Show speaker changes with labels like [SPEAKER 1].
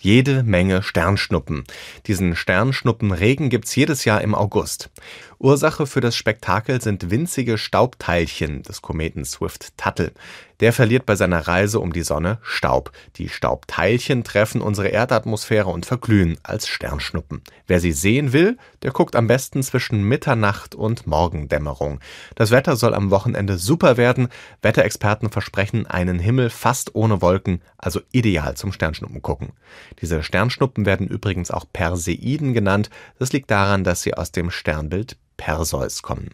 [SPEAKER 1] jede Menge Sternschnuppen. Diesen Sternschnuppenregen gibt's jedes Jahr im August. Ursache für das Spektakel sind winzige Staubteilchen des Kometen Swift-Tuttle. Der verliert bei seiner Reise um die Sonne Staub. Die Staubteilchen treffen unsere Erdatmosphäre und verglühen als Sternschnuppen. Wer sie sehen will, der guckt am besten zwischen Mitternacht und Morgendämmerung. Das Wetter soll am Wochenende super werden. Wetterexperten versprechen einen Himmel fast ohne Wolken, also ideal zum Sternschnuppen gucken. Diese Sternschnuppen werden übrigens auch Perseiden genannt. Das liegt daran, dass sie aus dem Sternbild Perseus kommen.